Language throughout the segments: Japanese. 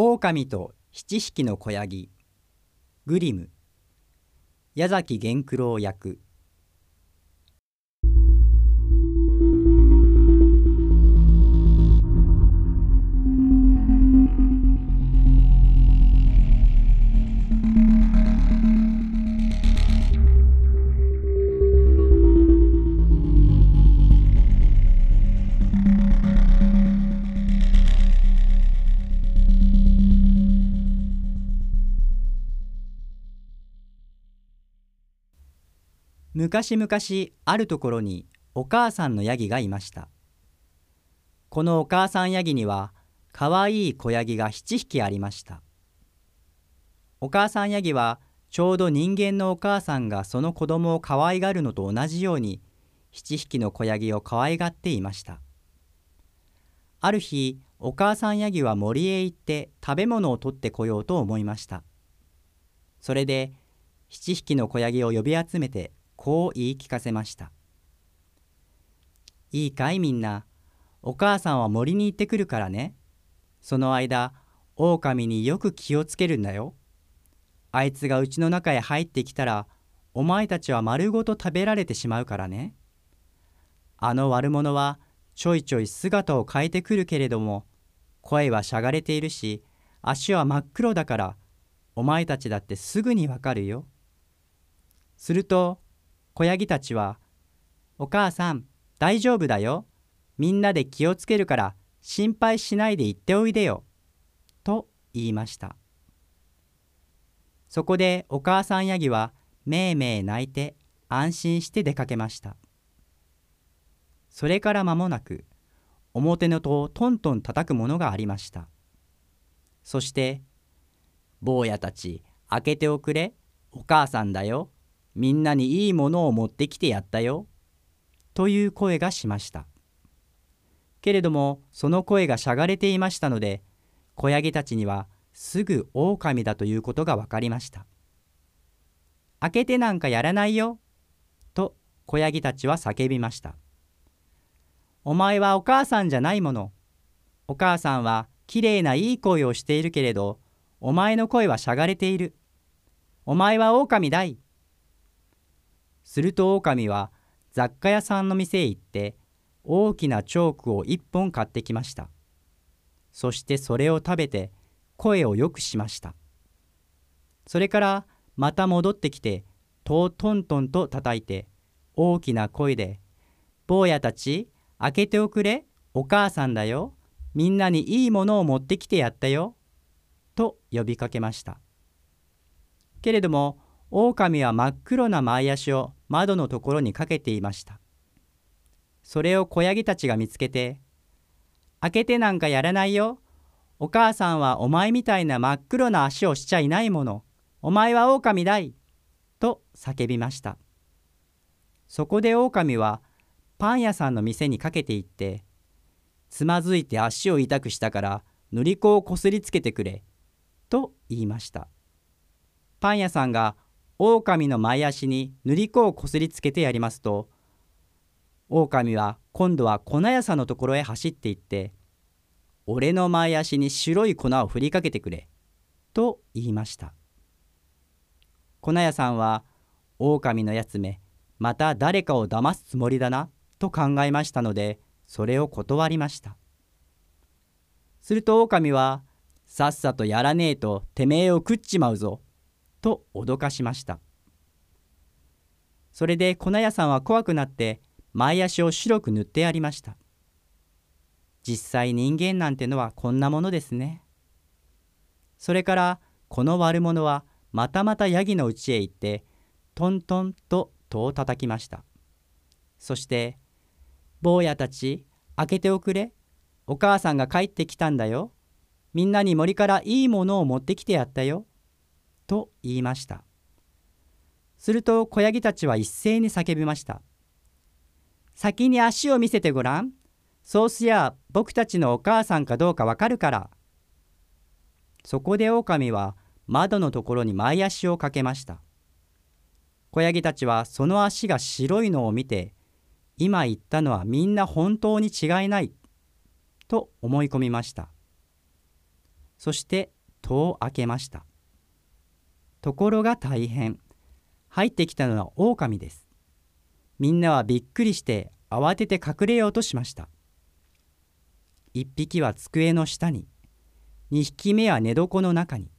狼と七匹の子ヤギ。グリム。矢崎源九郎役。昔々あるところにお母さんのヤギがいました。このお母さんヤギにはかわいい子ヤギが7匹ありました。お母さんヤギはちょうど人間のお母さんがその子供を可愛がるのと同じように7匹の子ヤギを可愛がっていました。ある日お母さんヤギは森へ行って食べ物を取ってこようと思いました。それで7匹の子ヤギを呼び集めてこう言い聞かせました。いいかいみんな、お母さんは森に行ってくるからね。その間、狼によく気をつけるんだよ。あいつがうちの中へ入ってきたら、お前たちは丸ごと食べられてしまうからね。あの悪者はちょいちょい姿を変えてくるけれども、声はしゃがれているし、足は真っ黒だから、お前たちだってすぐにわかるよ。すると、子ヤギたちは、お母さん、大丈夫だよ。みんなで気をつけるから心配しないで行っておいでよ。と言いました。そこでお母さんヤギはめいめい泣いて安心して出かけました。それから間もなく表の戸をトントン叩くものがありました。そして「坊やたち開けておくれお母さんだよみんなにいいものを持ってきてやったよ。という声がしました。けれどもその声がしゃがれていましたので子ヤギたちにはすぐ狼だということが分かりました。開けてなんかやらないよ。と子ヤギたちは叫びました。お前はお母さんじゃないもの。お母さんはきれいないい声をしているけれど、お前の声はしゃがれている。お前は狼だい。すると狼は雑貨屋さんの店へ行って大きなチョークを一本買ってきました。そしてそれを食べて声をよくしました。それからまた戻ってきて戸をトントンと叩いて大きな声で「坊やたち開けておくれお母さんだよみんなにいいものを持ってきてやったよ」と呼びかけました。けれども狼は真っ黒な前足を窓のところにかけていました。それを子ヤギたちが見つけて、開けてなんかやらないよ。お母さんはお前みたいな真っ黒な足をしちゃいないもの。お前は狼だい。と叫びました。そこで狼はパン屋さんの店にかけていって、つまずいて足を痛くしたから塗り子をこすりつけてくれ。と言いました。パン屋さんが狼の前足に塗り粉をこすりつけてやりますと狼は今度は粉屋さんのところへ走っていって「俺の前足に白い粉を振りかけてくれ」と言いました。粉屋さんは狼のやつめまた誰かを騙すつもりだなと考えましたのでそれを断りました。すると狼はさっさとやらねえとてめえを食っちまうぞと脅かしました。それで粉屋さんは怖くなって前足を白く塗ってやりました。実際人間なんてのはこんなものですね。それからこの悪者はまたまたヤギの家へ行ってトントンと戸を叩きました。そして「坊やたち開けておくれお母さんが帰ってきたんだよみんなに森からいいものを持ってきてやったよ」と言いました。すると子ヤギたちは一斉に叫びました。先に足を見せてごらん。そうすりゃ僕たちのお母さんかどうかわかるから。そこで狼は窓のところに前足をかけました。子ヤギたちはその足が白いのを見て、今言ったのはみんな本当に違いないと思い込みました。そして戸を開けましたところが大変。入ってきたのは狼です。みんなはびっくりして慌てて隠れようとしました。1匹は机の下に2匹目は寝床の中に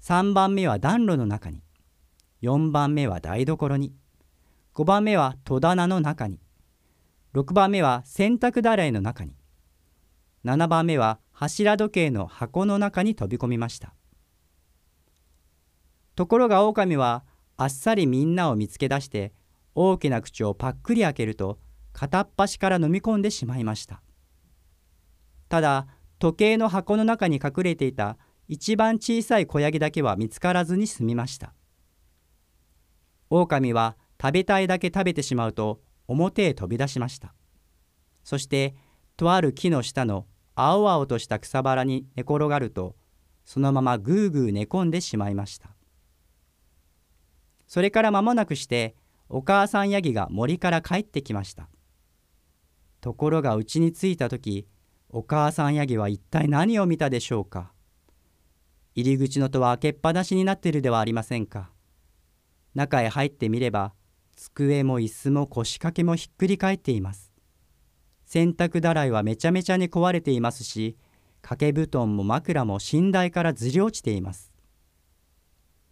3番目は暖炉の中に4番目は台所に5番目は戸棚の中に6番目は洗濯だらいの中に7番目は柱時計の箱の中に飛び込みました。ところが狼はあっさりみんなを見つけ出して大きな口をパックリ開けると片っ端から飲み込んでしまいました。ただ時計の箱の中に隠れていた一番小さい子ヤギだけは見つからずに済みました。狼は食べたいだけ食べてしまうと表へ飛び出しました。そしてとある木の下の青々とした草原に寝転がるとそのままぐうぐう寝込んでしまいました。それから間もなくしてお母さんヤギが森から帰ってきました。ところがうちに着いた時お母さんヤギは一体何を見たでしょうか。入り口の戸は開けっぱなしになっているではありませんか。中へ入ってみれば机も椅子も腰掛けもひっくり返っています。洗濯だらいはめちゃめちゃに壊れていますし掛け布団も枕も寝台からずり落ちています。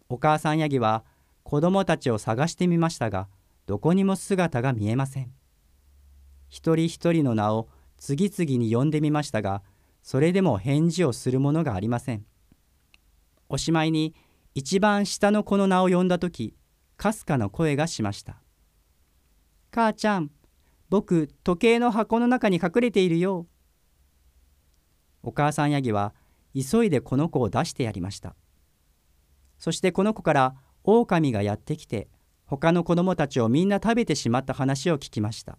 お母さんヤギは子供たちを探してみましたがどこにも姿が見えません。一人一人の名を次々に呼んでみましたがそれでも返事をするものがありません。おしまいに一番下の子の名を呼んだ時かすかな声がしました「母ちゃん僕時計の箱の中に隠れているよ」お母さんヤギは急いでこの子を出してやりました。そしてこの子から狼がやってきて他の子供たちをみんな食べてしまった話を聞きました。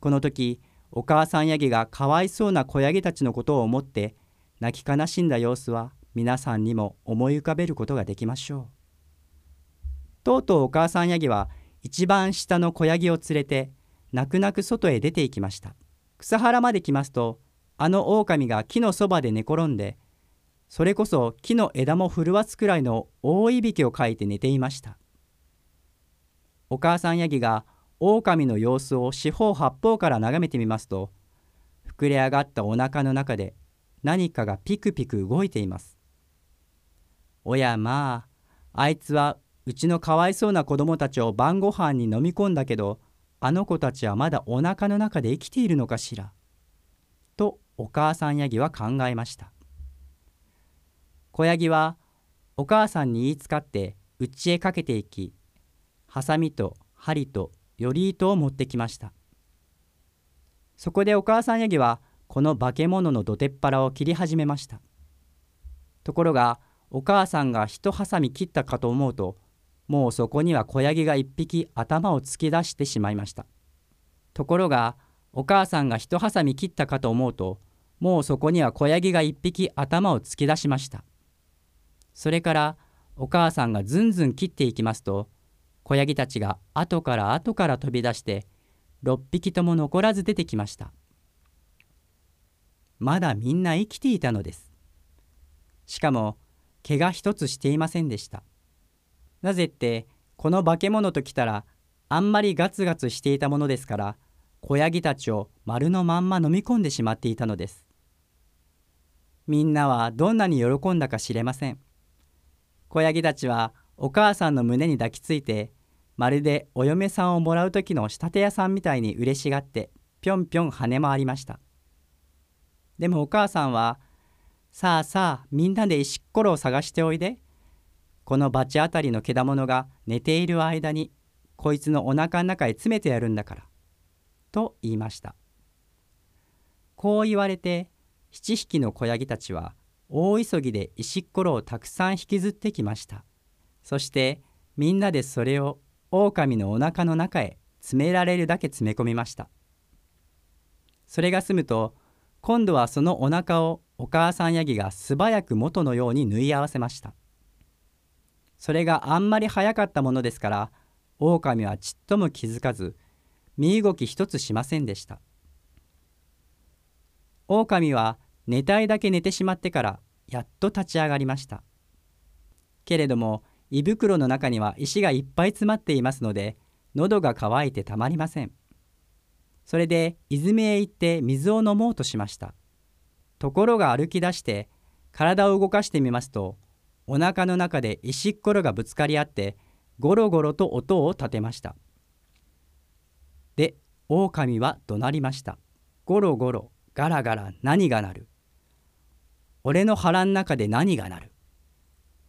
この時お母さんヤギがかわいそうな子ヤギたちのことを思って泣き悲しんだ様子は皆さんにも思い浮かべることができましょう。とうとうお母さんヤギは一番下の子ヤギを連れて泣く泣く外へ出て行きました。草原まで来ますとあの狼が木のそばで寝転んでそれこそ木の枝も震わすくらいの大いびきをかいて寝ていました。お母さんヤギが狼の様子を四方八方から眺めてみますと膨れ上がったお腹の中で何かがピクピク動いています。おやまああいつはうちのかわいそうな子供たちを晩ご飯に飲み込んだけどあの子たちはまだお腹の中で生きているのかしら。とお母さんヤギは考えました。子ヤギはお母さんに言いつかって家へかけていきハサミと針とより糸を持ってきました。そこでお母さんヤギはこの化け物のどてっぱらを切り始めました。ところがお母さんが一ハサミ切ったかと思うともうそこには子ヤギが一匹頭を突き出してしまいました。ところがお母さんが一ハサミ切ったかと思うともうそこには子ヤギが一匹頭を突き出しました。それからお母さんがずんずん切っていきますと子ヤギたちが後から後から飛び出して6匹とも残らず出てきました。まだみんな生きていたのです。しかも怪我一つしていませんでした。なぜってこの化け物ときたらあんまりガツガツしていたものですから子ヤギたちを丸のまんま飲み込んでしまっていたのです。みんなはどんなに喜んだか知れません。子ヤギたちはお母さんの胸に抱きついてまるでお嫁さんをもらう時の仕立て屋さんみたいに嬉しがってぴょんぴょん跳ね回りました。でもお母さんは「さあさあみんなで石ころを探しておいで。この罰あたりのけだものが寝ている間にこいつのおなかの中へ詰めてやるんだから」と言いました。こう言われて7匹の子ヤギたちは大急ぎで石ころをたくさん引きずってきました。そしてみんなでそれを狼のおなかの中へ詰められるだけ詰め込みました。それが済むと今度はそのお腹をお母さんヤギが素早く元のように縫い合わせました。それがあんまり早かったものですから狼はちっとも気づかず身動き一つしませんでした。狼は寝たいだけ寝てしまってからやっと立ち上がりました。けれども胃袋の中には石がいっぱい詰まっていますので喉が渇いてたまりません。それで泉へ行って水を飲もうとしました。ところが歩き出して体を動かしてみますとお腹の中で石っころがぶつかり合ってゴロゴロと音を立てました。で狼は怒鳴りました。ゴロゴロガラガラ何が鳴る。俺の腹ん中で何が鳴る？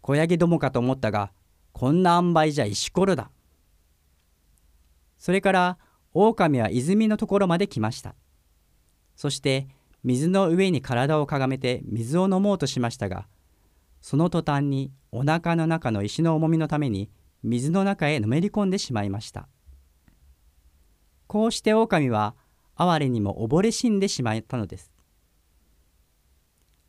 小ヤギどもかと思ったがこんな塩梅じゃ石ころだ。それから狼は泉のところまで来ました。そして水の上に体をかがめて水を飲もうとしましたがその途端にお腹の中の石の重みのために水の中へのめり込んでしまいました。こうして狼は哀れにも溺れ死んでしまったのです。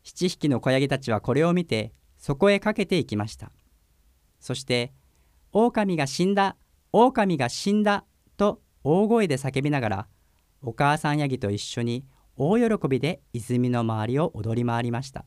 七匹の子ヤギたちはこれを見てそこへかけていきました。そして「狼が死んだ狼が死んだ」と大声で叫びながらお母さんヤギと一緒に大喜びで泉の周りを踊り回りました。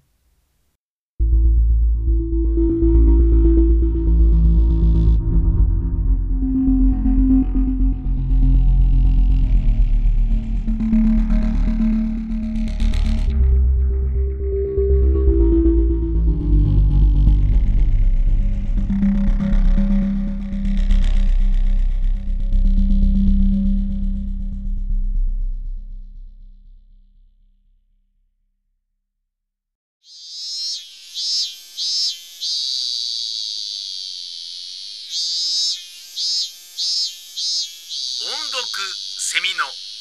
Semino.